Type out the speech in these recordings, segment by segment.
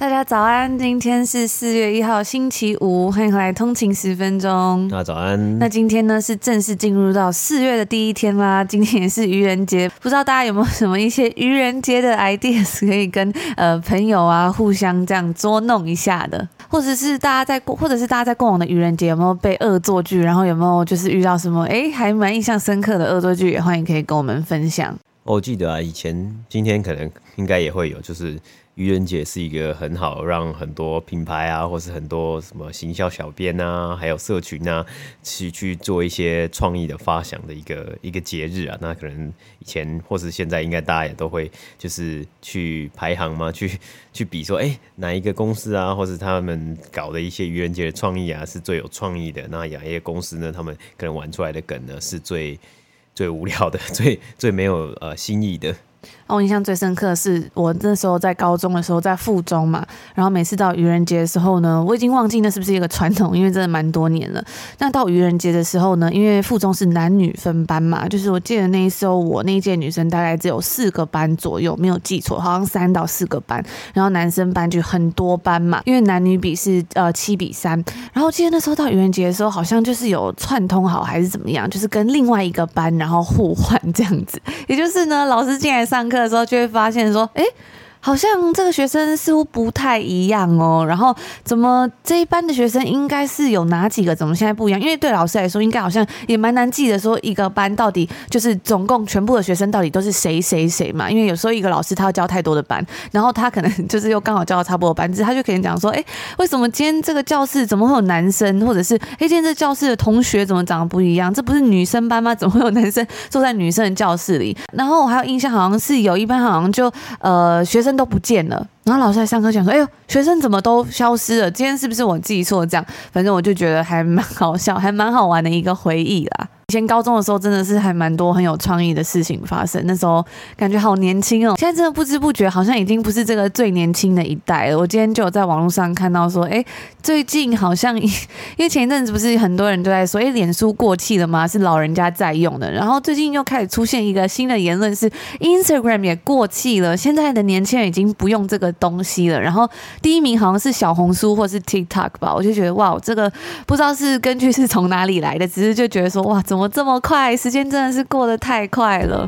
大家早安，今天是四月一号星期五，欢迎回来通勤十分钟。大家早安。那今天呢是正式进入到四月的第一天啦，今天也是愚人节，不知道大家有没有什么一些愚人节的 ideas 可以跟呃朋友啊互相这样捉弄一下的，或者是大家在过，或者是大家在过往的愚人节有没有被恶作剧，然后有没有就是遇到什么哎还蛮印象深刻的恶作剧，也欢迎可以跟我们分享。我记得啊，以前今天可能应该也会有，就是。愚人节是一个很好让很多品牌啊，或是很多什么行销小编啊，还有社群啊，去去做一些创意的发想的一个一个节日啊。那可能以前或是现在，应该大家也都会就是去排行嘛，去去比说，哎、哪一个公司啊，或是他们搞的一些愚人节的创意啊，是最有创意的。那哪一些公司呢，他们可能玩出来的梗呢，是最最无聊的，最最没有呃新意的。我印象最深刻的是，我那时候在高中的时候，在附中嘛，然后每次到愚人节的时候呢，我已经忘记那是不是一个传统，因为真的蛮多年了。那到愚人节的时候呢，因为附中是男女分班嘛，就是我记得那时候我那一届女生大概只有四个班左右，没有记错，好像三到四个班，然后男生班就很多班嘛，因为男女比是呃七比三。然后记得那时候到愚人节的时候，好像就是有串通好还是怎么样，就是跟另外一个班然后互换这样子，也就是呢，老师进来上课的时候就会发现说，哎。好像这个学生似乎不太一样哦，然后怎么这一班的学生应该是有哪几个？怎么现在不一样？因为对老师来说，应该好像也蛮难记得，说一个班到底就是总共全部的学生到底都是谁谁谁嘛？因为有时候一个老师他要教太多的班，然后他可能就是又刚好教了差不多班，他就可以讲说，哎，为什么今天这个教室怎么会有男生？或者是哎，今天这教室的同学怎么长得不一样？这不是女生班吗？怎么会有男生坐在女生的教室里？然后我还有印象，好像是有一班好像就呃学生。都不见了，然后老师在上课讲说：“哎呦，学生怎么都消失了？今天是不是我记错？这样，反正我就觉得还蛮好笑，还蛮好玩的一个回忆啦。”以前高中的时候，真的是还蛮多很有创意的事情发生。那时候感觉好年轻哦，现在真的不知不觉好像已经不是这个最年轻的一代了。我今天就有在网络上看到说，哎，最近好像因为前一阵子不是很多人都在说，哎，脸书过气了吗？是老人家在用的。然后最近又开始出现一个新的言论，是 Instagram 也过气了。现在的年轻人已经不用这个东西了。然后第一名好像是小红书或是 TikTok 吧。我就觉得哇，这个不知道是根据是从哪里来的，只是就觉得说哇，怎么。怎么这么快？时间真的是过得太快了。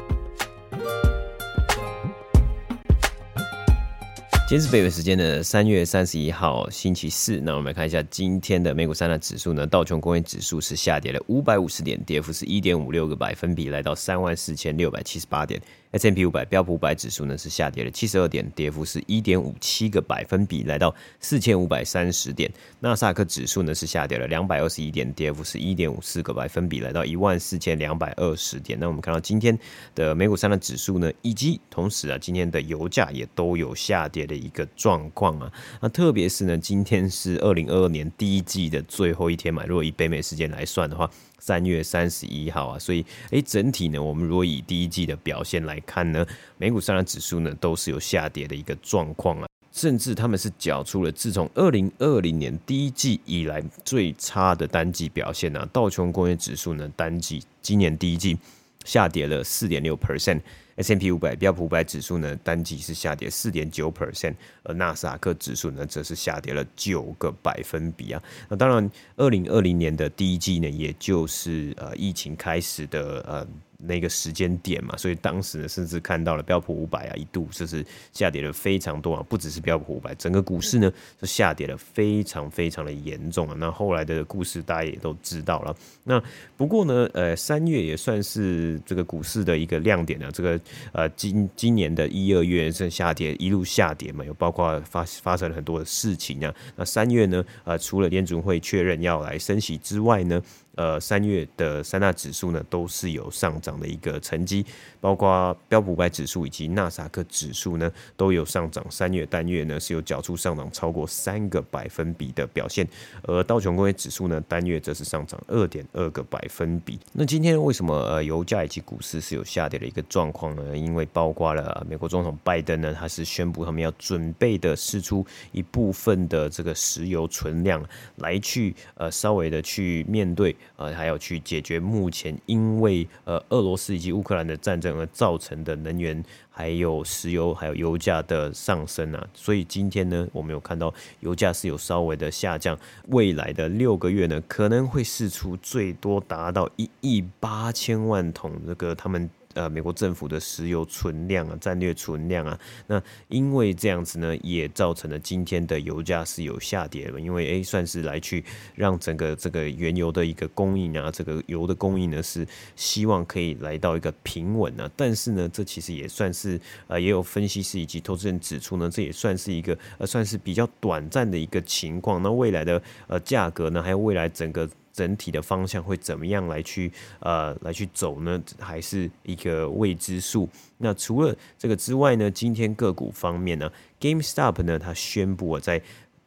今天是北美时间的三月三十一号，星期四。那我们来看一下今天的美股三大指数呢？道琼工业指数是下跌了五百五十点，跌幅是一点五六个百分比，来到三万四千六百七十八点。S&P 五百标普五百指数呢是下跌了七十二点，跌幅是一点五七个百分比，来到四千五百三十点。纳斯达克指数呢是下跌了两百二十一点，跌幅是一点五四个百分比，来到一万四千两百二十点。那我们看到今天的美股三大指数呢，以及同时啊，今天的油价也都有下跌的一个状况啊。那特别是呢，今天是二零二二年第一季的最后一天嘛，如果以北美时间来算的话。三月三十一号啊，所以诶，整体呢，我们如果以第一季的表现来看呢，美股三大指数呢都是有下跌的一个状况啊，甚至他们是缴出了自从二零二零年第一季以来最差的单季表现啊，道琼工业指数呢单季今年第一季下跌了四点六 percent，S M P 五百标普五百指数呢，单季是下跌四点九 percent，而纳斯达克指数呢，则是下跌了九个百分比啊。那当然，二零二零年的第一季呢，也就是呃疫情开始的呃。那个时间点嘛，所以当时呢，甚至看到了标普五百啊，一度就是下跌了非常多啊，不只是标普五百，整个股市呢就下跌了非常非常的严重啊。那后来的故事大家也都知道了。那不过呢，呃，三月也算是这个股市的一个亮点啊。这个呃，今今年的一二月是下跌，一路下跌嘛，有包括发发生了很多的事情啊。那三月呢，呃，除了联准会确认要来升息之外呢，呃，三月的三大指数呢都是有上涨的一个成绩，包括标普五百指数以及纳斯达克指数呢都有上涨。三月单月呢是有缴出上涨超过三个百分比的表现，而道琼工业指数呢单月则是上涨二点二个百分比。那今天为什么呃油价以及股市是有下跌的一个状况呢？因为包括了美国总统拜登呢，他是宣布他们要准备的释出一部分的这个石油存量来去呃稍微的去面对。呃，还要去解决目前因为呃俄罗斯以及乌克兰的战争而造成的能源。还有石油，还有油价的上升啊，所以今天呢，我们有看到油价是有稍微的下降。未来的六个月呢，可能会释出最多达到一亿八千万桶这个他们。呃，美国政府的石油存量啊，战略存量啊，那因为这样子呢，也造成了今天的油价是有下跌了，因为诶、算是来去让整个这个原油的一个供应啊，这个油的供应呢是希望可以来到一个平稳啊，但是呢，这其实也算是呃，也有分析师以及投资人指出呢，这也算是一个呃，算是比较短暂的一个情况。那未来的呃价格呢，还有未来整个。整体的方向会怎么样来去呃来去走呢？还是一个未知数。那除了这个之外呢，今天个股方面呢，GameStop 呢，它宣布在。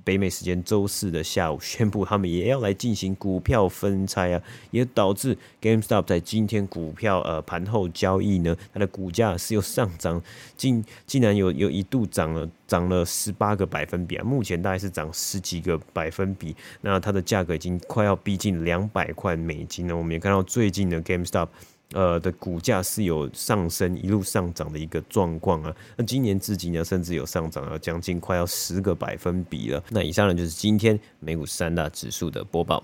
北美时间周四的下午宣布，他们也要来进行股票分拆啊，也导致 GameStop 在今天股票呃盘后交易呢，它的股价是有上涨，竟竟然有有一度涨了涨了十八个百分比啊，目前大概是涨十几个百分比，那它的价格已经快要逼近两百块美金了。我们也看到最近的 GameStop。呃的股价是有上升，一路上涨的一个状况啊。那今年至今呢，甚至有上涨了将近快要十个百分比了。那以上呢，就是今天美股三大指数的播报。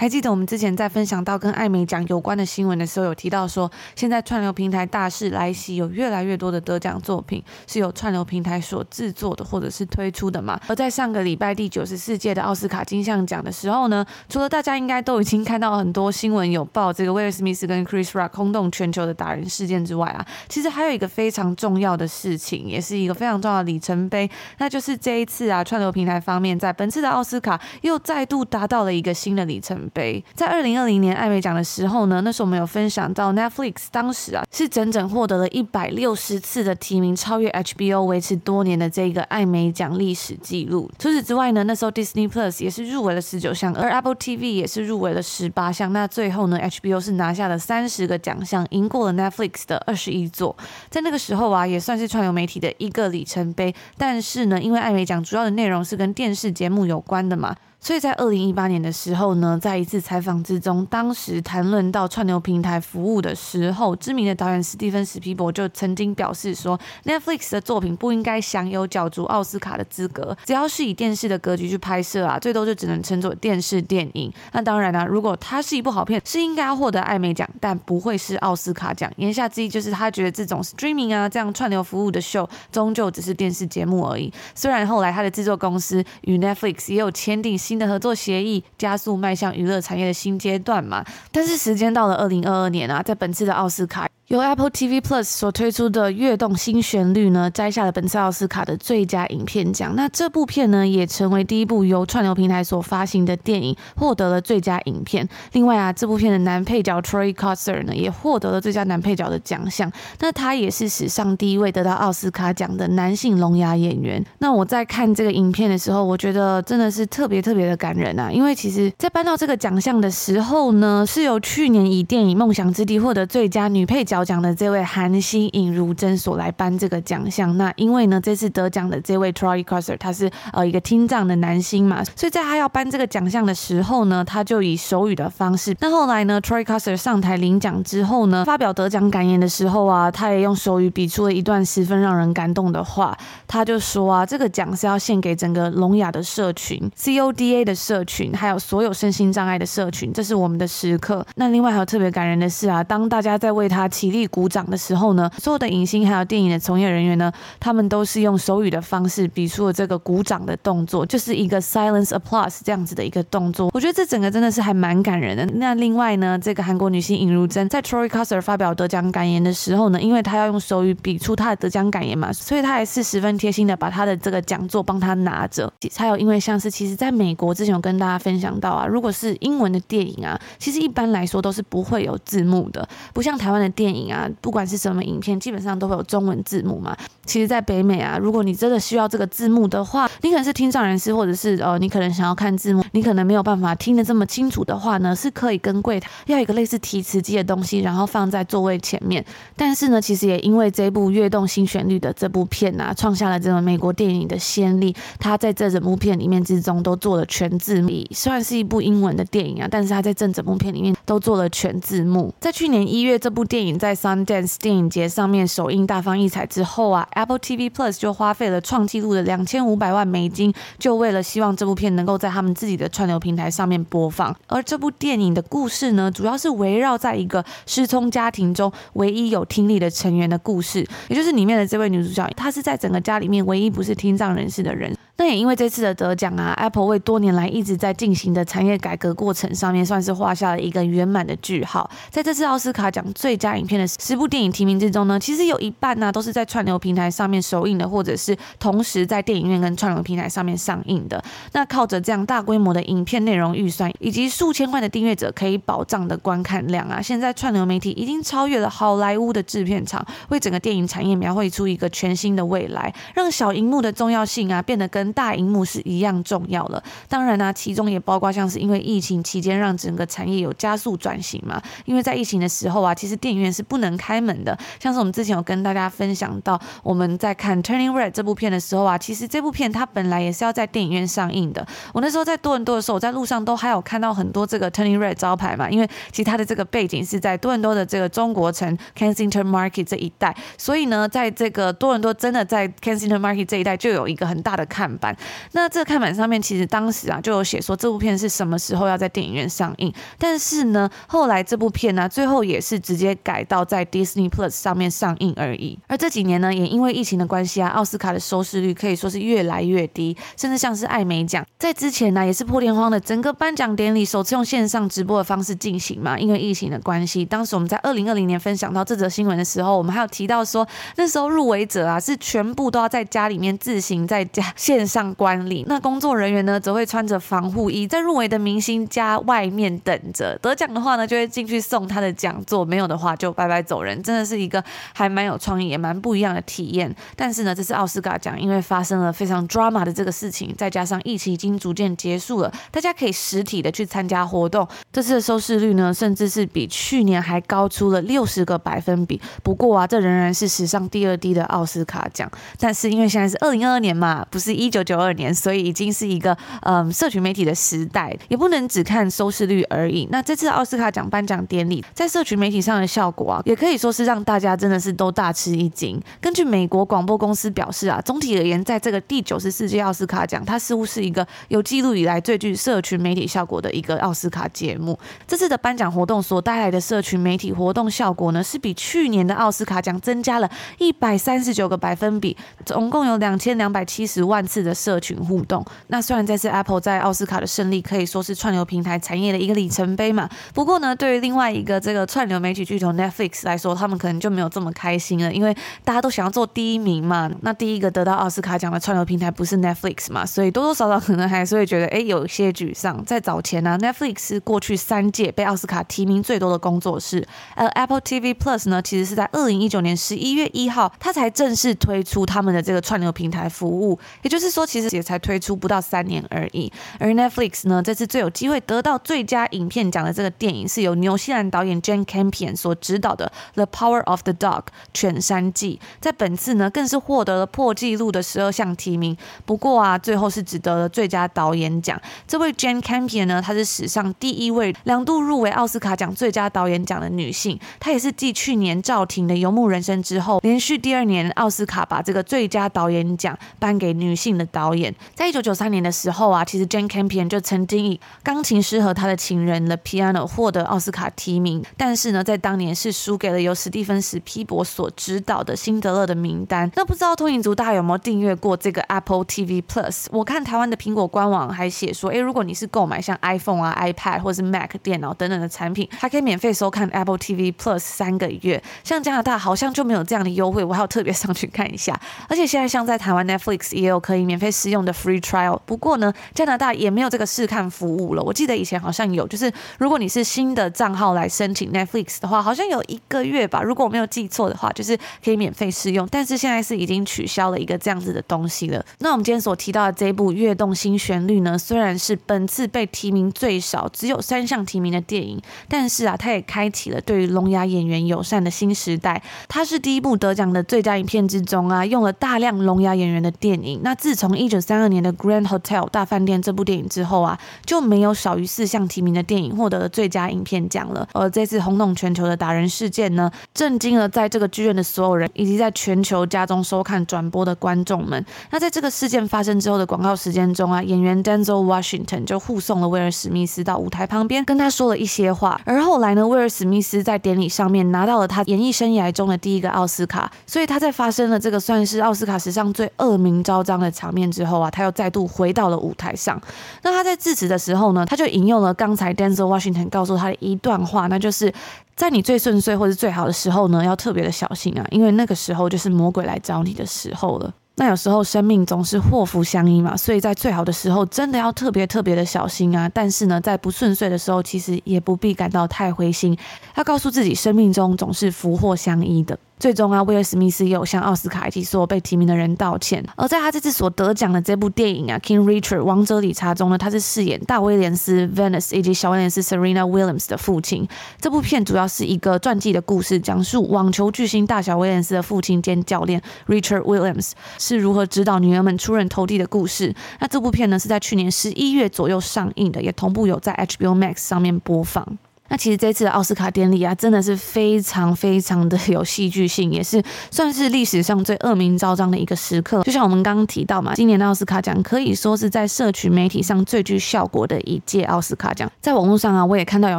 还记得我们之前在分享到跟艾美奖有关的新闻的时候，有提到说，现在串流平台大势来袭，有越来越多的得奖作品是由串流平台所制作的或者是推出的嘛。而在上个礼拜第九十四届的奥斯卡金像奖的时候呢，除了大家应该都已经看到很多新闻有报这个威尔史密斯跟 Chris Rock 轰动全球的打人事件之外啊，其实还有一个非常重要的事情，也是一个非常重要的里程碑，那就是这一次啊，串流平台方面在本次的奥斯卡又再度达到了一个新的里程杯。在二零二零年艾美奖的时候呢，那时候我们有分享到 Netflix 当时啊是整整获得了一百六十次的提名，超越 HBO 维持多年的这个艾美奖历史记录。除此之外呢，那时候 Disney Plus 也是入围了十九项，而 Apple TV 也是入围了十八项。那最后呢，HBO 是拿下了三十个奖项，赢过了 Netflix 的二十一座。在那个时候啊，也算是串流媒体的一个里程碑。但是呢，因为艾美奖主要的内容是跟电视节目有关的嘛。所以在二零一八年的时候呢，在一次采访之中，当时谈论到串流平台服务的时候，知名的导演史蒂芬·史皮伯就曾经表示说，Netflix 的作品不应该享有角逐奥斯卡的资格，只要是以电视的格局去拍摄啊，最多就只能称作电视电影。那当然啦、如果它是一部好片，是应该要获得艾美奖，但不会是奥斯卡奖。言下之意就是他觉得这种 streaming 啊，这样串流服务的秀，终究只是电视节目而已。虽然后来他的制作公司与 Netflix 也有签订。新的合作协议，加速迈向娱乐产业的新阶段嘛。但是时间到了二零二二年啊，在本次的奥斯卡。由 Apple TV Plus 所推出的《跃动新旋律》呢，摘下了本次奥斯卡的最佳影片奖。那这部片呢，也成为第一部由串流平台所发行的电影，获得了最佳影片。另外啊，这部片的男配角 Troy Kotsur 呢，也获得了最佳男配角的奖项。那他也是史上第一位得到奥斯卡奖的男性聋哑演员。那我在看这个影片的时候，我觉得真的是特别特别的感人啊！因为其实，在颁到这个奖项的时候呢，是由去年以电影《梦想之地》获得最佳女配角。得奖的这位韩星尹如珍所来颁这个奖项。那因为呢，这次得奖的这位 Troy Kotsur 他是呃一个听障的男星嘛，所以在他要颁这个奖项的时候呢，他就以手语的方式。那后来呢，Troy Kotsur 上台领奖之后呢，发表得奖感言的时候啊，他也用手语比出了一段十分让人感动的话。他就说啊，这个奖是要献给整个聋哑的社群，CODA 的社群，还有所有身心障碍的社群，这是我们的时刻。那另外还有特别感人的是啊，当大家在为他起起立鼓掌的时候呢，所有的影星还有电影的从业人员呢，他们都是用手语的方式比出了这个鼓掌的动作，就是一个 silence applause 这样子的一个动作。我觉得这整个真的是还蛮感人的。那另外呢，这个韩国女星尹如珍在 Troy Kotsur 发表得奖感言的时候呢，因为她要用手语比出她的得奖感言嘛，所以她还是十分贴心的把她的这个讲座帮她拿着。还有因为像是其实在美国之前有跟大家分享到啊，如果是英文的电影啊，其实一般来说都是不会有字幕的，不像台湾的电影。啊，不管是什么影片，基本上都会有中文字幕嘛。其实，在北美啊，如果你真的需要这个字幕的话，你可能是听障人士，或者是呃，你可能想要看字幕，你可能没有办法听得这么清楚的话呢，是可以跟柜台要一个类似提词机的东西，然后放在座位前面。但是呢，其实也因为这部《跃动新旋律》的这部片啊，创下了这种美国电影的先例。它在这整部片里面之中都做了全字幕，虽然是一部英文的电影啊，但是它在这整部片里面都做了全字幕。在去年一月，这部电影在 Sundance 电影节上面首映大放异彩之后啊。Apple TV Plus 就花费了创纪录的两千五百万美金，就为了希望这部片能够在他们自己的串流平台上面播放。而这部电影的故事呢，主要是围绕在一个失聪家庭中唯一有听力的成员的故事，也就是里面的这位女主角，她是在整个家里面唯一不是听障人士的人。那也因为这次的得奖啊，Apple 为多年来一直在进行的产业改革过程上面，算是画下了一个圆满的句号。在这次奥斯卡奖最佳影片的十部电影提名之中呢，其实有一半呢、都是在串流平台上面首映的，或者是同时在电影院跟串流平台上面上映的。那靠着这样大规模的影片内容预算，以及数千万的订阅者可以保障的观看量啊，现在串流媒体已经超越了好莱坞的制片厂，为整个电影产业描绘出一个全新的未来，让小荧幕的重要性啊变得跟大荧幕是一样重要了。当然呢、其中也包括像是因为疫情期间让整个产业有加速转型嘛。因为在疫情的时候啊，其实电影院是不能开门的。像是我们之前有跟大家分享到，我们在看《Turning Red》这部片的时候啊，其实这部片它本来也是要在电影院上映的。我那时候在多伦多的时候，我在路上都还有看到很多这个 Turning Red 招牌嘛。因为其他的这个背景是在多伦多的这个中国城 Kensington Market 这一带，所以呢，在这个多伦多真的在 Kensington Market 这一带就有一个很大的看板。那这个看板上面其实当时啊就有写说这部片是什么时候要在电影院上映，但是呢后来这部片呢、最后也是直接改到在 Disney Plus 上面上映而已。而这几年呢也因为疫情的关系啊，奥斯卡的收视率可以说是越来越低，甚至像是艾美奖在之前呢也是破天荒的整个颁奖典礼首次用线上直播的方式进行嘛，因为疫情的关系。当时我们在二零二零年分享到这则新闻的时候，我们还有提到说那时候入围者啊是全部都要在家里面自行在家 线上观。那工作人员呢，则会穿着防护衣，在入围的明星家外面等着。得奖的话呢，就会进去送他的讲座；没有的话，就拜拜走人。真的是一个还蛮有创意，也蛮不一样的体验。但是呢，这次奥斯卡奖因为发生了非常 drama 的这个事情，再加上疫情已经逐渐结束了，大家可以实体的去参加活动。这次的收视率呢，甚至是比去年还高出了六十个百分比。不过啊，这仍然是史上第二低的奥斯卡奖。但是因为现在是二零二二年嘛，不是一九九二年。所以已经是一个嗯，社群媒体的时代，也不能只看收视率而已。那这次奥斯卡奖颁奖典礼在社群媒体上的效果啊，也可以说是让大家真的是都大吃一惊。根据美国广播公司表示啊，总体而言，在这个第九十四届奥斯卡奖，它似乎是一个有记录以来最具社群媒体效果的一个奥斯卡节目。这次的颁奖活动所带来的社群媒体活动效果呢，是比去年的奥斯卡奖增加了一百三十九个百分比，总共有两千两百七十万次的社群。互动。那虽然这次 Apple 在奥斯卡的胜利可以说是串流平台产业的一个里程碑嘛，不过呢，对于另外一个这个串流媒体巨头 Netflix 来说，他们可能就没有这么开心了，因为大家都想要做第一名嘛。那第一个得到奥斯卡奖的串流平台不是 Netflix 嘛，所以多多少少可能还是会觉得哎，有些沮丧。在早前呢，，Netflix 是过去三届被奥斯卡提名最多的工作室，而 Apple TV Plus 呢，其实是在二零一九年十一月一号，它才正式推出他们的这个串流平台服务，也就是说，其实也才推出不到三年而已，而 Netflix 呢，这次最有机会得到最佳影片奖的这个电影，是由纽西兰导演 Jane Campion 所执导的《The Power of the Dog》犬山记，在本次呢更是获得了破纪录的十二项提名。不过啊，最后是只得了最佳导演奖。这位 Jane Campion 呢，她是史上第一位两度入围奥斯卡奖最佳导演奖的女性，她也是继去年赵婷的《游牧人生》之后，连续第二年奥斯卡把这个最佳导演奖颁给女性的导演。在一九九三年的时候啊，其实 Jane Campion 就曾经以钢琴师和他的情人 The Piano 获得奥斯卡提名，但是呢，在当年是输给了由史蒂芬史匹柏所执导的《辛德勒的名单》。那不知道通影族大家有没有订阅过这个 Apple TV Plus？我看台湾的苹果官网还写说，诶，如果你是购买像 iPhone 啊、iPad 或是 Mac 电脑等等的产品，还可以免费收看 Apple TV Plus 三个月。像加拿大好像就没有这样的优惠，我还要特别上去看一下。而且现在像在台湾 Netflix 也有可以。免费试用的 free trial。不过呢，加拿大也没有这个试看服务了。我记得以前好像有，就是如果你是新的账号来申请 Netflix 的话，好像有一个月吧，如果我没有记错的话，就是可以免费试用。但是现在是已经取消了一个这样子的东西了。那我们今天所提到的这部《跃动新旋律》呢，虽然是本次被提名最少，只有三项提名的电影，但是啊，它也开启了对于聋哑演员友善的新时代。它是第一部得奖的最佳影片之中啊，用了大量聋哑演员的电影。那自从一九三二年的《Grand Hotel 大饭店》这部电影之后啊，就没有少于四项提名的电影获得了最佳影片奖了。而这次轰动全球的打人事件呢，震惊了在这个剧院的所有人，以及在全球家中收看转播的观众们。那在这个事件发生之后的广告时间中啊，演员 Denzel Washington 就护送了威尔史密斯到舞台旁边，跟他说了一些话。而后来呢，威尔史密斯在典礼上面拿到了他演艺生涯中的第一个奥斯卡，所以他在发生了这个算是奥斯卡史上最恶名昭彰的场面之后啊，他又再度回到了舞台上。那他在致辞的时候呢，他就引用了刚才 Denzel Washington 告诉他的一段话，那就是在你最顺遂或者最好的时候呢，要特别的小心啊，因为那个时候就是魔鬼来找你的时候了。那有时候生命总是祸福相依嘛，所以在最好的时候真的要特别特别的小心啊。但是呢，在不顺遂的时候，其实也不必感到太灰心，要告诉自己，生命中总是福祸相依的。最终啊，威尔史密斯也有向奥斯卡以及所有被提名的人道歉。而在他这次所得奖的这部电影啊，《King Richard》王者理查中呢，他是饰演大威廉斯 Venice 以及小威廉斯 Serena Williams 的父亲。这部片主要是一个传记的故事，讲述网球巨星大小威廉斯的父亲兼教练 Richard Williams 是如何指导女儿们出人头地的故事。那这部片呢，是在去年十一月左右上映的，也同步有在 HBO Max 上面播放。那其实这次的奥斯卡典礼啊，真的是非常非常的有戏剧性，也是算是历史上最恶名昭彰的一个时刻。就像我们刚刚提到嘛，今年的奥斯卡奖可以说是在社群媒体上最具效果的一届奥斯卡奖。在网络上啊，我也看到有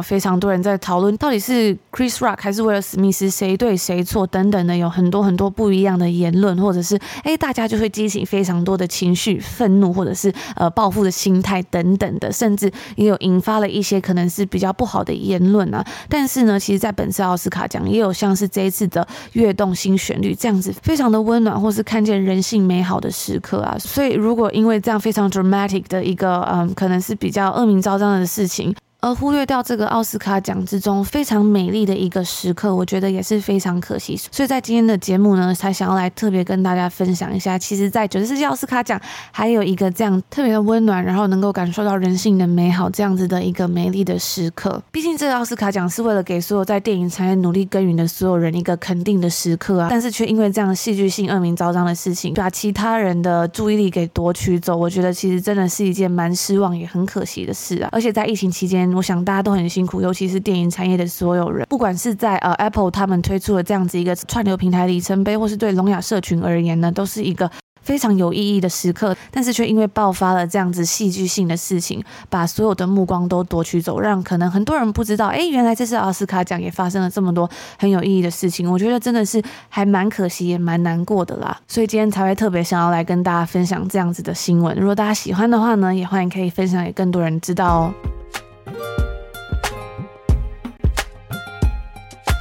非常多人在讨论，到底是 Chris Rock 还是威尔史密斯谁对谁错等等的，有很多很多不一样的言论，或者是哎，大家就会激起非常多的情绪，愤怒或者是呃报复的心态等等的，甚至也有引发了一些可能是比较不好的言论啊，但是呢，其实，在本次奥斯卡奖也有像是这一次的跃动新旋律这样子，非常的温暖，或是看见人性美好的时刻啊。所以，如果因为这样非常 dramatic 的一个，嗯，可能是比较恶名昭彰的事情。而忽略掉这个奥斯卡奖之中非常美丽的一个时刻，我觉得也是非常可惜。所以在今天的节目呢，才想要来特别跟大家分享一下，其实，在九十四届奥斯卡奖还有一个这样特别的温暖，然后能够感受到人性的美好这样子的一个美丽的时刻。毕竟这个奥斯卡奖是为了给所有在电影产业努力耕耘的所有人一个肯定的时刻啊，但是却因为这样戏剧性恶名昭彰的事情，把其他人的注意力给夺取走，我觉得其实真的是一件蛮失望也很可惜的事啊。而且在疫情期间，我想大家都很辛苦，尤其是电影产业的所有人，不管是在呃 Apple 他们推出了这样子一个串流平台里程碑，或是对聋哑社群而言呢，都是一个非常有意义的时刻。但是却因为爆发了这样子戏剧性的事情，把所有的目光都夺取走，让可能很多人不知道，哎，原来这次奥斯卡奖也发生了这么多很有意义的事情。我觉得真的是还蛮可惜，也蛮难过的啦。所以今天才会特别想要来跟大家分享这样子的新闻。如果大家喜欢的话呢，也欢迎可以分享给更多人知道哦。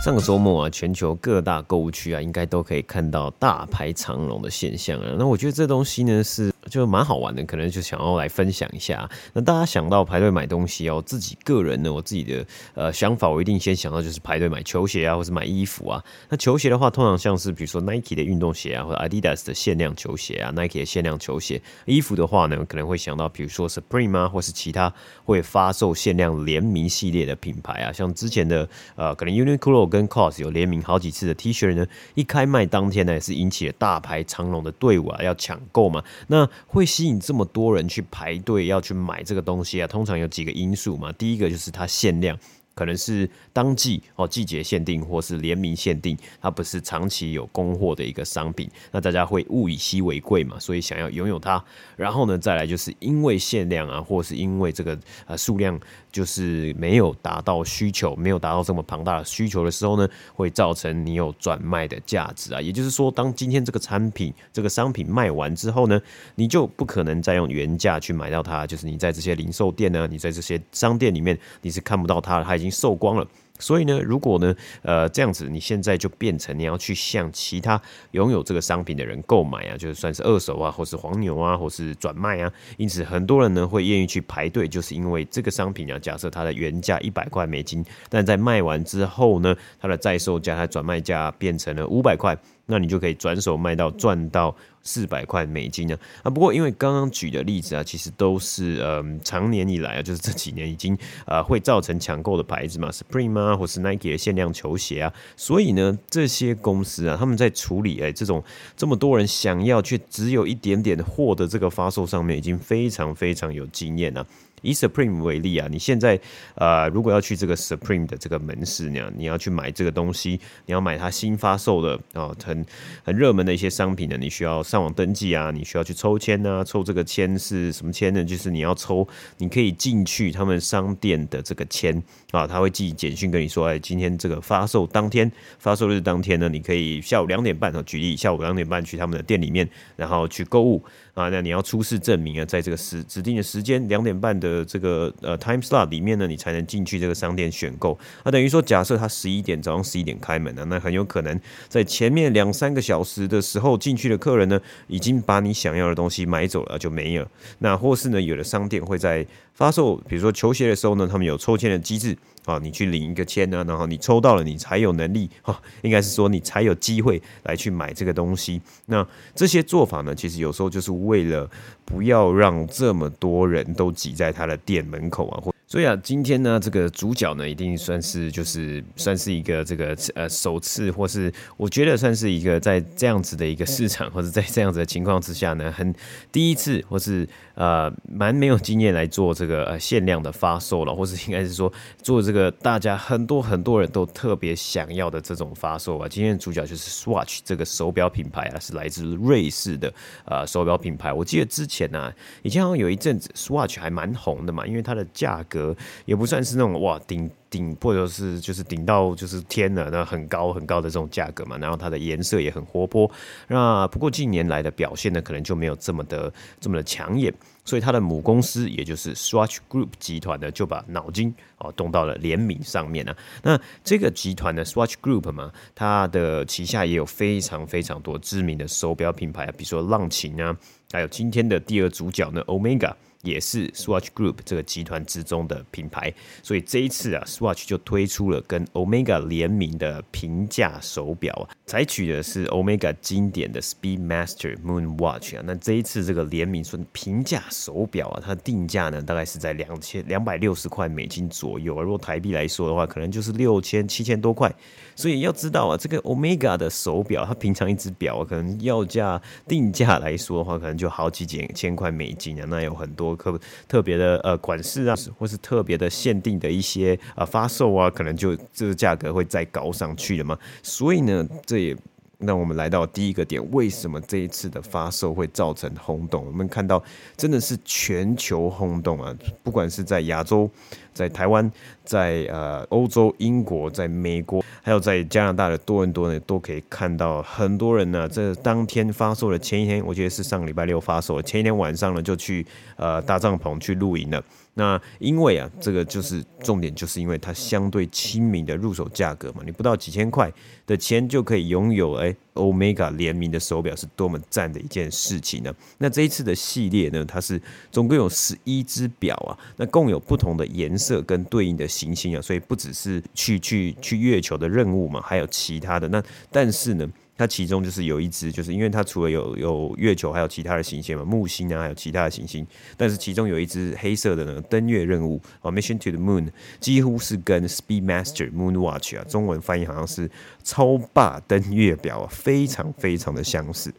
上个周末啊，全球各大购物区啊，应该都可以看到大排长龙的现象啊。那我觉得这东西呢是。就蛮好玩的，可能就想要来分享一下。那大家想到排队买东西哦，自己个人呢，我自己的呃想法，我一定先想到就是排队买球鞋啊，或是买衣服啊。那球鞋的话，通常像是比如说 Nike 的运动鞋啊，或者 Adidas 的限量球鞋啊，Nike 的限量球鞋。衣服的话呢，可能会想到比如说 Supreme 啊，或是其他会发售限量联名系列的品牌啊，像之前的呃，可能 Uniqlo 跟 COS 有联名好几次的 T 恤呢，一开卖当天呢，也是引起了大排长龙的队伍啊，要抢购嘛。那会吸引这么多人去排队要去买这个东西啊，通常有几个因素嘛。第一个就是它限量。可能是当季哦，季节限定或是联名限定，它不是长期有供货的一个商品，那大家会物以稀为贵嘛，所以想要拥有它。然后呢，再来就是因为限量啊，或是因为这个呃数量就是没有达到需求，没有达到这么庞大的需求的时候呢，会造成你有转卖的价值啊。也就是说，当今天这个产品这个商品卖完之后呢，你就不可能再用原价去买到它，就是你在这些零售店呢，你在这些商店里面你是看不到它，它已经售光了。所以呢，如果呢，呃，这样子，你现在就变成你要去向其他拥有这个商品的人购买啊，就是算是二手啊，或是黄牛啊，或是转卖啊。因此，很多人呢会愿意去排队，就是因为这个商品啊，假设它的原价一百块美金，但在卖完之后呢，它的在售价、它转卖价变成了五百块。那你就可以转手卖到赚到四百块美金呢啊！不过因为刚刚举的例子啊，其实都是嗯长年以来啊，就是这几年已经呃会造成抢购的牌子嘛，Supreme 啊，或是 Nike 的限量球鞋啊，所以呢，这些公司啊，他们在处理哎这种这么多人想要却只有一点点货的这个发售上面，已经非常非常有经验了。以 Supreme 为例啊，你现在呃，如果要去这个 Supreme 的这个门市呢，你要去买这个东西，你要买它新发售的哦，很很热门的一些商品呢，你需要上网登记啊，你需要去抽签啊，抽这个签是什么签呢？就是你要抽，你可以进去他们商店的这个签啊，他会寄简讯跟你说，哎，今天这个发售当天，发售日当天呢，你可以下午两点半啊，举例下午两点半去他们的店里面，然后去购物啊，那你要出示证明啊，在这个时指定的时间两点半的。这个呃 time slot 里面呢，你才能进去这个商店选购。那等于说，假设他十一点早上十一点开门呢，那很有可能在前面两三个小时的时候进去的客人呢，已经把你想要的东西买走了，就没有。那或是呢，有的商店会在发售，比如说球鞋的时候呢，他们有抽签的机制啊，你去领一个签呢，然后你抽到了，你才有能力哈，应该是说你才有机会来去买这个东西。那这些做法呢，其实有时候就是为了不要让这么多人都挤在他的店门口啊。所以啊，今天呢，这个主角呢，一定算是就是算是一个这个呃首次，或是我觉得算是一个在这样子的一个市场，或者在这样子的情况之下呢，很第一次，或是呃蛮没有经验来做这个呃限量的发售了，或是应该是说做这个大家很多很多人都特别想要的这种发售吧。今天的主角就是 Swatch 这个手表品牌啊，是来自瑞士的呃手表品牌。我记得之前呢、啊，以前好像有一阵子 Swatch 还蛮红的嘛，因为它的价格。也不算是那种哇顶顶或者是就是顶到就是天了，那很高很高的这种价格嘛。然后它的颜色也很活泼。那不过近年来的表现呢，可能就没有这么的这么的抢眼。所以它的母公司也就是 Swatch Group 集团呢，就把脑筋哦动到了联名上面呢。那这个集团的 Swatch Group 嘛，它的旗下也有非常非常多知名的手表品牌啊，比如说浪琴啊，还有今天的第二主角呢，Omega。也是 Swatch Group 这个集团之中的品牌，所以这一次啊，Swatch 就推出了跟 Omega 联名的平价手表啊，采取的是 Omega 经典的 Speedmaster Moon Watch 啊。那这一次这个联名说平价手表啊，它的定价呢大概是在两千两百六十块美金左右，而如果台币来说的话，可能就是六千七千多块。所以要知道啊，这个 Omega 的手表，它平常一只表可能要价定价来说的话，可能就好几千千块美金啊，那有很多。可特别的呃款式啊，或是特别的限定的一些呃发售啊，可能就这个价格会再高上去了嘛。所以呢，这也那我们来到第一个点，为什么这一次的发售会造成轰动？我们看到真的是全球轰动啊，不管是在亚洲。在台湾，在呃欧洲、英国、在美国，还有在加拿大的多伦多呢，都可以看到很多人呢。这当天发售的前一天，我记得是上个礼拜六发售的，前一天晚上呢就去呃搭帐篷去露营了。那因为啊，这个就是重点，就是因为它相对亲民的入手价格嘛，你不到几千块的钱就可以拥有哎，Omega 联名的手表，是多么赞的一件事情呢？那这一次的系列呢，它是总共有十一只表啊，那共有不同的颜色跟对应的行星啊，所以不只是去去去月球的任务嘛，还有其他的。那但是呢，它其中就是有一只，就是因为它除了有有月球，还有其他的行星嘛，木星啊，还有其他的行星。但是其中有一只黑色的呢，登月任务啊，Mission to the Moon，几乎是跟 Speedmaster Moon Watch 啊，中文翻译好像是超霸登月表啊，非常非常的相似。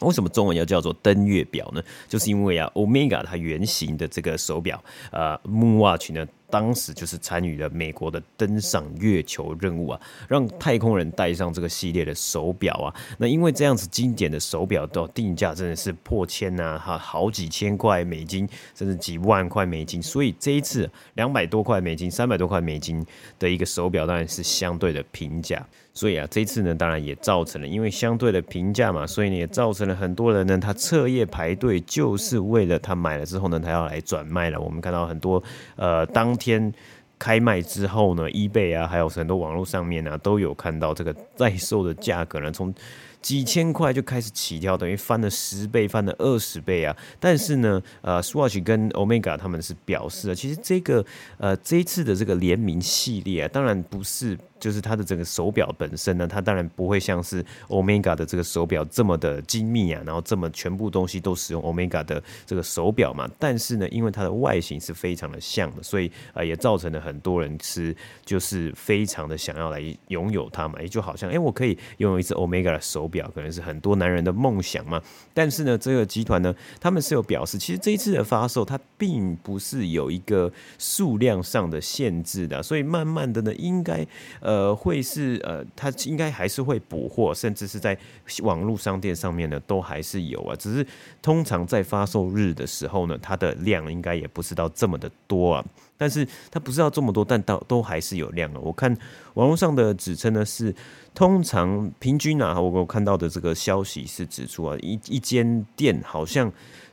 为什么中文要叫做登月表呢？就是因为啊，Omega 它原型的这个手表，呃，Moon Watch 呢。当时就是参与了美国的登上月球任务啊，让太空人戴上这个系列的手表啊。那因为这样子经典的手表的定价真的是破千呐，哈，好几千块美金，甚至几万块美金。所以这一次两百多块美金、三百多块美金的一个手表，当然是相对的平价。所以啊，这次呢，当然也造成了，因为相对的平价嘛，所以呢也造成了很多人呢，他彻夜排队，就是为了他买了之后呢，他要来转卖了。我们看到很多呃当天开卖之后呢，eBay 啊，还有很多网络上面啊，都有看到这个在售的价格呢，从几千块就开始起跳，等于翻了十倍，翻了二十倍啊！但是呢，呃，Swatch 跟 Omega 他们是表示啊，其实这个呃这一次的这个联名系列啊，当然不是。就是它的整个手表本身呢，它当然不会像是 Omega 的这个手表这么的精密啊，然后这么全部东西都使用 Omega 的这个手表嘛。但是呢，因为它的外形是非常的像的，所以呃也造成了很多人是就是非常的想要来拥有它嘛。也就好像，哎、我可以拥有一只 Omega 的手表，可能是很多男人的梦想嘛。但是呢，这个集团呢，他们是有表示，其实这一次的发售，它并不是有一个数量上的限制的，所以慢慢的呢，应该。呃会是呃，它应该还是会补货，甚至是在网络商店上面呢，都还是有啊。只是通常在发售日的时候呢，它的量应该也不是到这么的多啊。但是它不是要这么多，但到都还是有量啊。我看网络上的指称呢是，通常平均啊，我我看到的这个消息是指出啊，一一间店好像。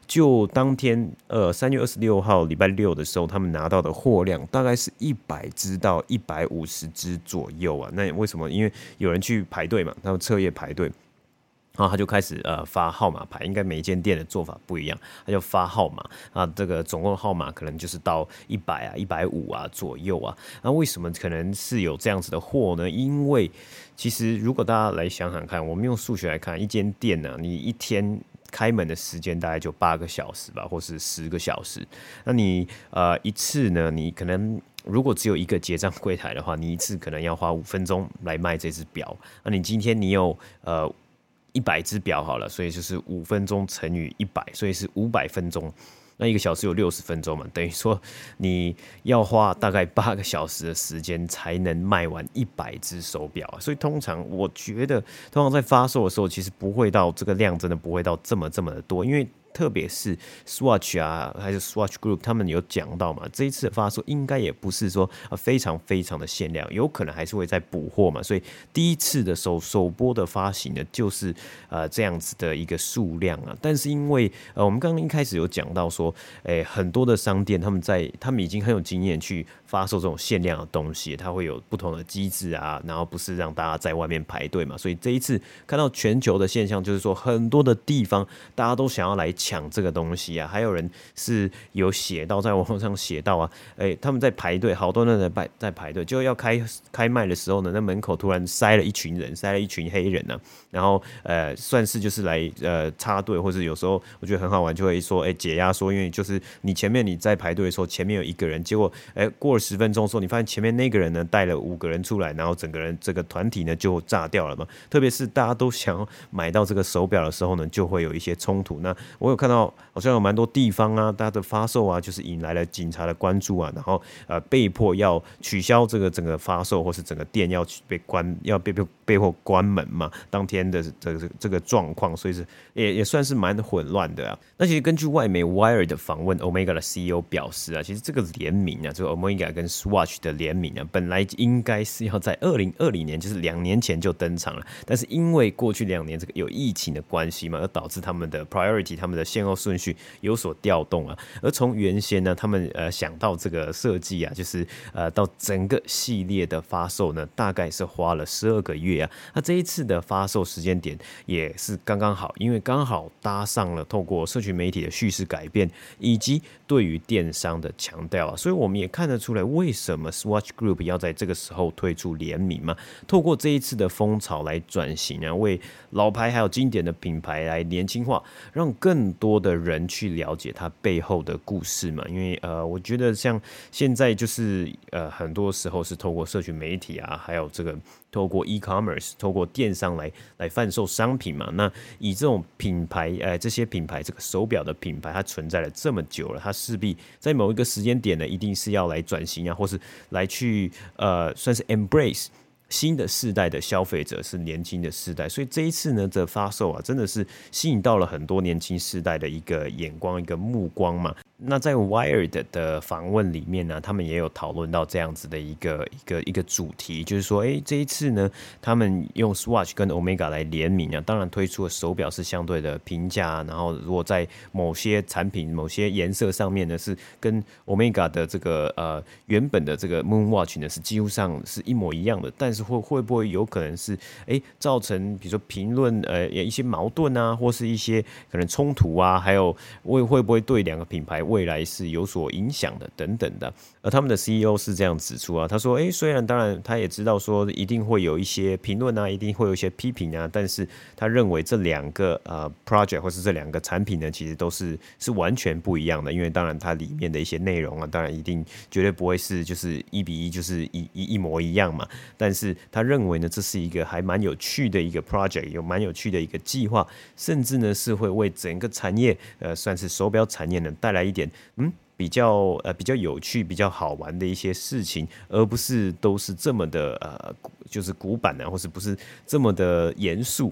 就当天，呃，三月二十六号礼拜六的时候，他们拿到的货量大概是一百只到一百五十只左右啊。那为什么？因为有人去排队嘛，他们彻夜排队，然后他就开始呃发号码牌。应该每一间店的做法不一样，他就发号码啊，这个总共号码可能就是到一百啊、一百五啊左右啊。那为什么可能是有这样子的货呢？因为其实如果大家来想想看，我们用数学来看，一间店呢，你一天。开门的时间大概就八个小时吧，或是十个小时。那你呃一次呢？你可能如果只有一个结账柜台的话，你一次可能要花五分钟来卖这只表。那你今天你有呃一百只表好了，所以就是五分钟乘以一百，所以是五百分钟。那一个小时有六十分钟嘛，等于说你要花大概八个小时的时间才能卖完一百只手表，所以通常我觉得，通常在发售的时候，其实不会到这个量，真的不会到这么这么的多，因为。特别是 Swatch 啊，还是 Swatch Group，他们有讲到嘛？这一次的发售应该也不是说啊非常非常的限量，有可能还是会再补货嘛。所以第一次的首首播的发行呢，就是呃这样子的一个数量啊。但是因为呃我们刚刚一开始有讲到说，诶很多的商店他们在他们已经很有经验去发售这种限量的东西，它会有不同的机制啊，然后不是让大家在外面排队嘛。所以这一次看到全球的现象，就是说很多的地方大家都想要来。抢这个东西啊，还有人是有写到在网上写到啊，哎、他们在排队，好多人在排在排队，就要开开卖的时候呢，那门口突然塞了一群人，塞了一群黑人呢、然后呃，算是就是来呃插队，或者有时候我觉得很好玩，就会说哎、解压说，因为就是你前面你在排队的时候，前面有一个人，结果哎、过了十分钟的时候，你发现前面那个人呢带了五个人出来，然后整个人这个团体呢就炸掉了嘛，特别是大家都想要买到这个手表的时候呢，就会有一些冲突。那我有看到好像有蛮多地方啊，大家的发售啊，就是引来了警察的关注啊，然后呃被迫要取消这个整个发售，或是整个店要去被关，要被被被迫关门嘛。当天的这个这个状况，所以是也也算是蛮混乱的啊。那其实根据外媒 Wire 的访问，Omega 的 CEO 表示啊，其实这个联名啊，这个 Omega 跟 Swatch 的联名啊，本来应该是要在二零二零年，就是两年前就登场了，但是因为过去两年这个有疫情的关系嘛，而导致他们的 priority，他们的先后。顺序有所调动啊，而从原先呢，他们呃想到这个设计啊，就是呃到整个系列的发售呢，大概是花了十二个月啊。那这一次的发售时间点也是刚刚好，因为刚好搭上了透过社群媒体的叙事改变，以及对于电商的强调啊，所以我们也看得出来，为什么 Swatch Group 要在这个时候推出联名嘛？透过这一次的风潮来转型啊，为老牌还有经典的品牌来年轻化，让更更多的人去了解它背后的故事嘛，因为呃，我觉得像现在就是呃，很多时候是透过社群媒体啊，还有这个透过 e-commerce，透过电商来来贩售商品嘛。那以这种品牌，呃，这些品牌这个手表的品牌，它存在了这么久了，它势必在某一个时间点呢，一定是要来转型啊，或是来去呃，算是 embrace。新的世代的消费者是年轻的世代，所以这一次呢这发售啊，真的是吸引到了很多年轻世代的一个眼光、一个目光嘛。那在 Wired 的访问里面呢，他们也有讨论到这样子的一个一个一个主题，就是说，哎，这一次呢，他们用 Swatch 跟 Omega 来联名啊，当然推出的手表是相对的平价，然后如果在某些产品、某些颜色上面呢，是跟 Omega 的这个呃原本的这个 Moon Watch 呢是几乎上是一模一样的，但是会会不会有可能是哎造成比如说评论呃一些矛盾啊，或是一些可能冲突啊，还有会会不会对两个品牌未来是有所影响的等等的，而他们的 CEO 是这样指出啊，他说：“诶，虽然当然他也知道说一定会有一些评论啊，一定会有一些批评啊，但是他认为这两个呃 project 或是这两个产品呢，其实都是是完全不一样的，因为当然它里面的一些内容啊，当然一定绝对不会是就是一比一就是一一一模一样嘛。但是他认为呢，这是一个还蛮有趣的一个 project，有蛮有趣的一个计划，甚至呢是会为整个产业呃算是手表产业呢带来一点。”嗯，比较呃比较有趣、比较好玩的一些事情，而不是都是这么的呃，就是古板啊，或是不是这么的严肃。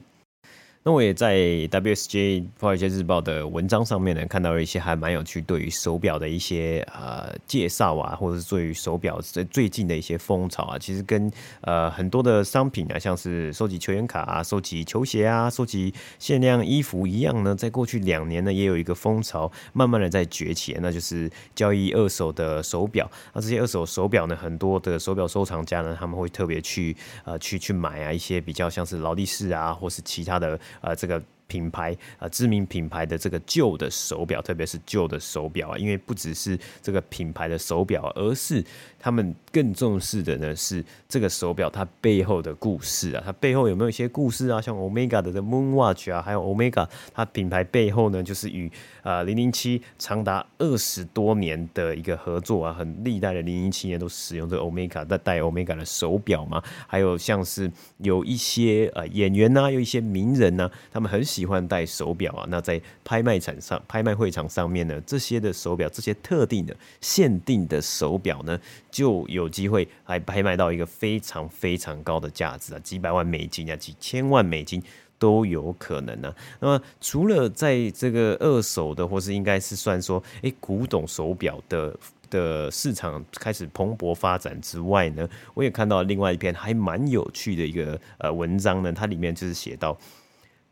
那我也在 WSJ 华尔街日报的文章上面呢，看到了一些还蛮有趣，对于手表的一些呃介绍啊，或者是对于手表最最近的一些风潮啊，其实跟呃很多的商品啊，像是收集球员卡啊、收集球鞋啊、收集限量衣服一样呢，在过去两年呢，也有一个风潮慢慢的在崛起，那就是交易二手的手表。那这些二手手表呢，很多的手表收藏家呢，他们会特别去呃去去买啊一些比较像是劳力士啊，或是其他的。啊，这个品牌啊，知名品牌的这个旧的手表，特别是旧的手表啊，因为不只是这个品牌的手表，而是他们更重视的呢是这个手表它背后的故事啊，它背后有没有一些故事啊？像 Omega 的 Moon Watch 啊，还有 Omega 它品牌背后呢，就是与呃零零七长达二十多年的一个合作啊，很历代的零零七年都使用这个 Omega 在戴 Omega 的手表嘛，还有像是有一些呃演员呐、啊，有一些名人呐、啊，他们很喜喜欢戴手表啊，那在拍卖场上、拍卖会场上面呢，这些的手表，这些特定的、限定的手表呢，就有机会还拍卖到一个非常非常高的价值啊，几百万美金啊，几千万美金都有可能呢、那么，除了在这个二手的，或是应该是算说，诶，古董手表的的市场开始蓬勃发展之外呢，我也看到另外一篇还蛮有趣的一个呃文章呢，它里面就是写到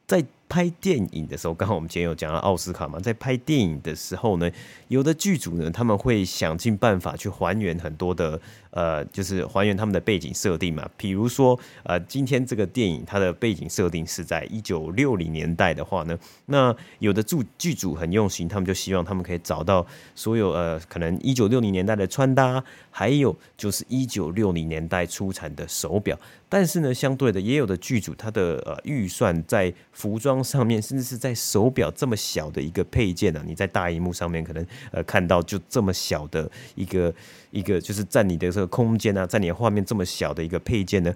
在。拍电影的时候，刚好我们今天有讲到奥斯卡嘛，在拍电影的时候呢，有的剧组呢，他们会想尽办法去还原很多的。呃，就是还原他们的背景设定嘛。比如说，呃，今天这个电影它的背景设定是在一九六零年代的话呢，那有的剧剧组很用心，他们就希望他们可以找到所有呃，可能一九六零年代的穿搭，还有就是一九六零年代出产的手表。但是呢，相对的，也有的剧组它的呃预算在服装上面，甚至是在手表这么小的一个配件呢、你在大荧幕上面可能呃看到就这么小的一个。一个就是占你的这个空间啊，在你的画面这么小的一个配件呢，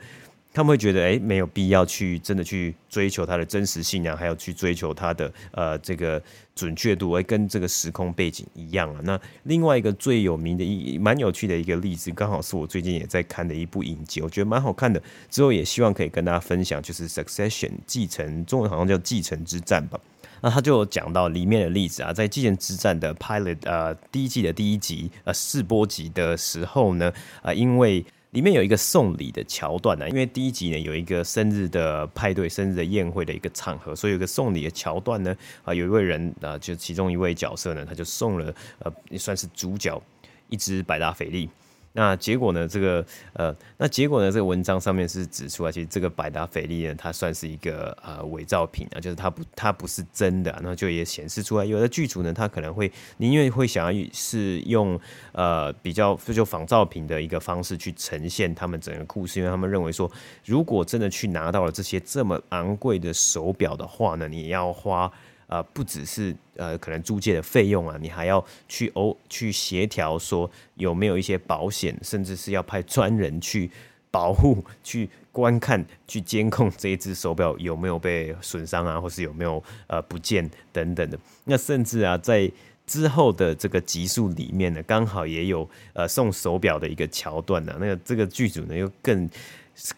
他们会觉得哎，没有必要去真的去追求它的真实性啊，还有去追求它的呃这个准确度，会跟这个时空背景一样啊。那另外一个最有名的一蛮有趣的一个例子，刚好是我最近也在看的一部影集，我觉得蛮好看的。之后也希望可以跟大家分享，就是《Succession》继承，中文好像叫《继承之战》吧。那他就讲到里面的例子啊，在《继承之战》的 Pilot 呃第一季的第一集呃试播集的时候呢，啊、因为里面有一个送礼的桥段呢，因为第一集呢有一个生日的派对、生日的宴会的一个场合，所以有个送礼的桥段呢，啊、有一位人啊、就其中一位角色呢，他就送了呃也算是主角一只百达翡丽。那结果呢？这个呃，那结果呢？这个文章上面是指出啊，其实这个百达翡丽呢，它算是一个呃伪造品啊，就是它不它不是真的啊。那就也显示出来，有的剧组呢，他可能会宁愿会想要是用呃比较就仿造品的一个方式去呈现他们整个故事，因为他们认为说，如果真的去拿到了这些这么昂贵的手表的话呢，你要花。呃，不只是呃，可能租借的费用啊，你还要去哦去协调说有没有一些保险，甚至是要派专人去保护、去观看、去监控这一只手表有没有被损伤啊，或是有没有呃不见等等的。那甚至啊，在之后的这个集数里面呢，刚好也有呃送手表的一个桥段呢、啊。那个这个剧组呢又更。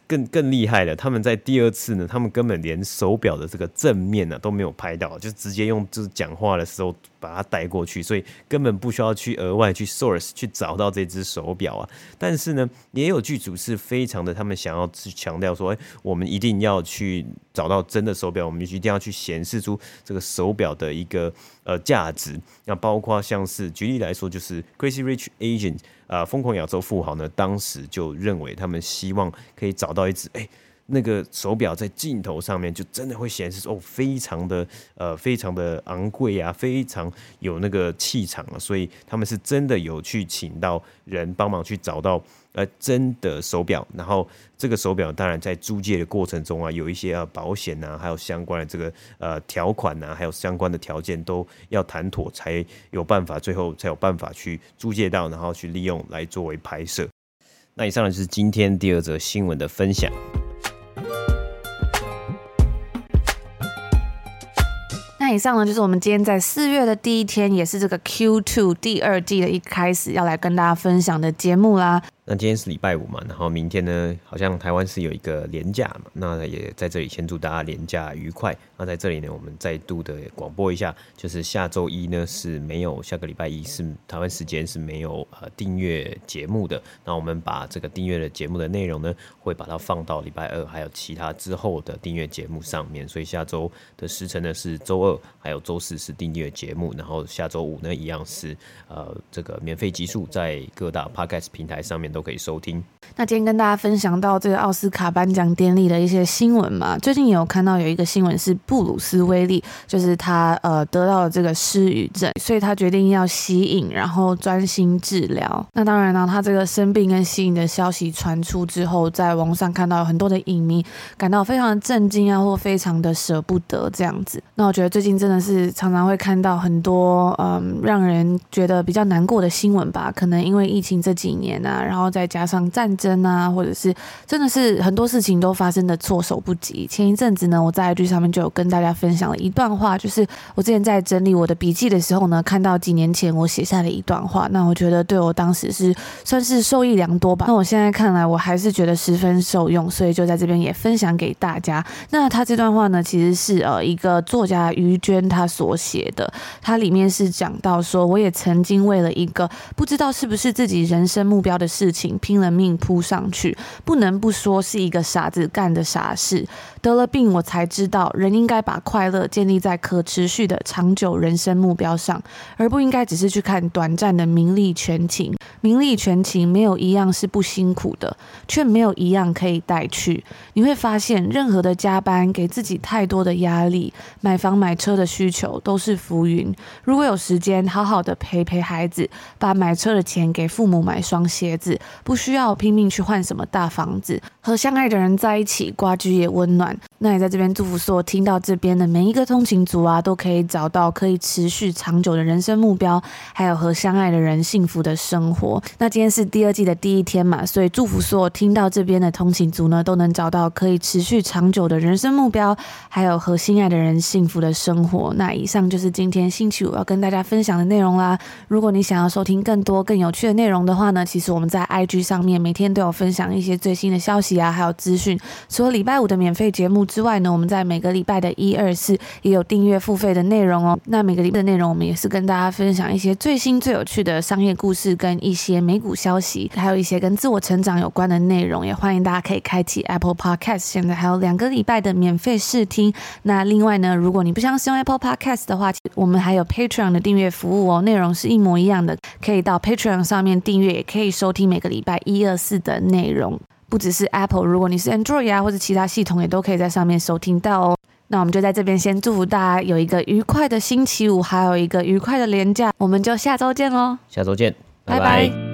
更更厉害了，他们在第二次呢，他们根本连手表的这个正面呢、都没有拍到，就直接用就是讲话的时候把它带过去，所以根本不需要去额外去 source 去找到这只手表啊。但是呢，也有剧组是非常的，他们想要去强调说，哎，我们一定要去找到真的手表，我们一定要去显示出这个手表的一个呃价值。那包括像是举例来说，就是 Crazy Rich Asians。啊，疯狂亚洲富豪呢，当时就认为他们希望可以找到一只，哎、那个手表在镜头上面就真的会显示哦，非常的呃，非常的昂贵啊，非常有那个气场啊，所以他们是真的有去请到人帮忙去找到。呃，真的手表，然后这个手表当然在租借的过程中啊，有一些啊保险啊，还有相关的这个呃条款啊，还有相关的条件都要谈妥，才有办法，最后才有办法去租借到，然后去利用来作为拍摄。那以上呢就是今天第二则新闻的分享。以上呢，就是我们今天在四月的第一天，也是这个 Q two 第二季的一开始，要来跟大家分享的节目啦。那今天是礼拜五嘛，然后明天呢，好像台湾是有一个连假嘛，那也在这里先祝大家连假愉快。那在这里呢，我们再度的广播一下，就是下周一呢是没有，下个礼拜一是台湾时间是没有呃订阅节目的。那我们把这个订阅的节目的内容呢，会把它放到礼拜二还有其他之后的订阅节目上面。所以下周的时程呢是周二还有周四是订阅节目，然后下周五呢一样是呃这个免费集数在各大 Podcast 平台上面。都可以收听。那今天跟大家分享到这个奥斯卡颁奖典礼的一些新闻嘛，最近也有看到有一个新闻是布鲁斯威利，就是他呃得到了这个失语症，所以他决定要吸引，然后专心治疗。那当然呢，他这个生病跟吸引的消息传出之后，在网上看到有很多的影迷感到非常的震惊啊，或非常的舍不得这样子。那我觉得最近真的是常常会看到很多嗯让人觉得比较难过的新闻吧，可能因为疫情这几年啊，然后。再加上战争啊，或者是真的是很多事情都发生的措手不及。前一阵子呢，我在 IG 上面就有跟大家分享了一段话，就是我之前在整理我的笔记的时候呢，看到几年前我写下的一段话，那我觉得对我当时是算是受益良多吧。那我现在看来，我还是觉得十分受用，所以就在这边也分享给大家。那他这段话呢，其实是呃一个作家于娟他所写的，它里面是讲到说，我也曾经为了一个不知道是不是自己人生目标的事情。请拼了命扑上去，不能不说是一个傻子干的傻事。得了病，我才知道人应该把快乐建立在可持续的长久人生目标上，而不应该只是去看短暂的名利权情。名利权情没有一样是不辛苦的，却没有一样可以带去。你会发现，任何的加班给自己太多的压力，买房买车的需求都是浮云。如果有时间，好好的陪陪孩子，把买车的钱给父母买双鞋子。不需要拼命去换什么大房子，和相爱的人在一起，呱居也温暖。那也在这边祝福所有听到这边的每一个通勤族啊，都可以找到可以持续长久的人生目标，还有和相爱的人幸福的生活。那今天是第二季的第一天嘛，所以祝福所有听到这边的通勤族呢，都能找到可以持续长久的人生目标，还有和心爱的人幸福的生活。那以上就是今天星期五要跟大家分享的内容啦。如果你想要收听更多更有趣的内容的话呢，其实我们在 IG 上面每天都有分享一些最新的消息啊，还有资讯。除了礼拜五的免费节目之外呢，我们在每个礼拜的一二四也有订阅付费的内容哦。那每个礼拜的内容，我们也是跟大家分享一些最新最有趣的商业故事，跟一些美股消息，还有一些跟自我成长有关的内容。也欢迎大家可以开启 Apple Podcast，现在还有两个礼拜的免费试听。那另外呢，如果你不想使用 Apple Podcast 的话，我们还有 Patreon 的订阅服务哦，内容是一模一样的，可以到 Patreon 上面订阅，也可以收听每每个礼拜一二四的内容。不只是 Apple，如果你是 Android 啊，或者其他系统，也都可以在上面收听到哦。那我们就在这边先祝福大家有一个愉快的星期五，还有一个愉快的连假。我们就下周见喽！下周见，拜拜。拜拜。